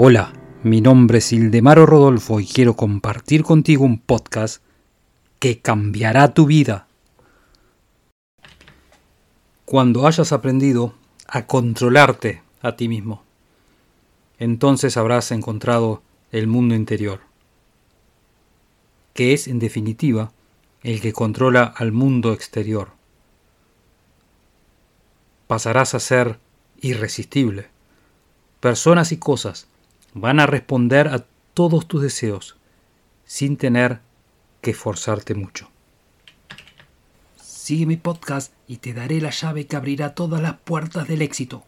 Hola, mi nombre es Ildemaro Rodolfo y quiero compartir contigo un podcast que cambiará tu vida. Cuando hayas aprendido a controlarte a ti mismo, entonces habrás encontrado el mundo interior, que es en definitiva el que controla al mundo exterior. Pasarás a ser irresistible. Personas y cosas van a responder a todos tus deseos sin tener que forzarte mucho. Sigue mi podcast y te daré la llave que abrirá todas las puertas del éxito.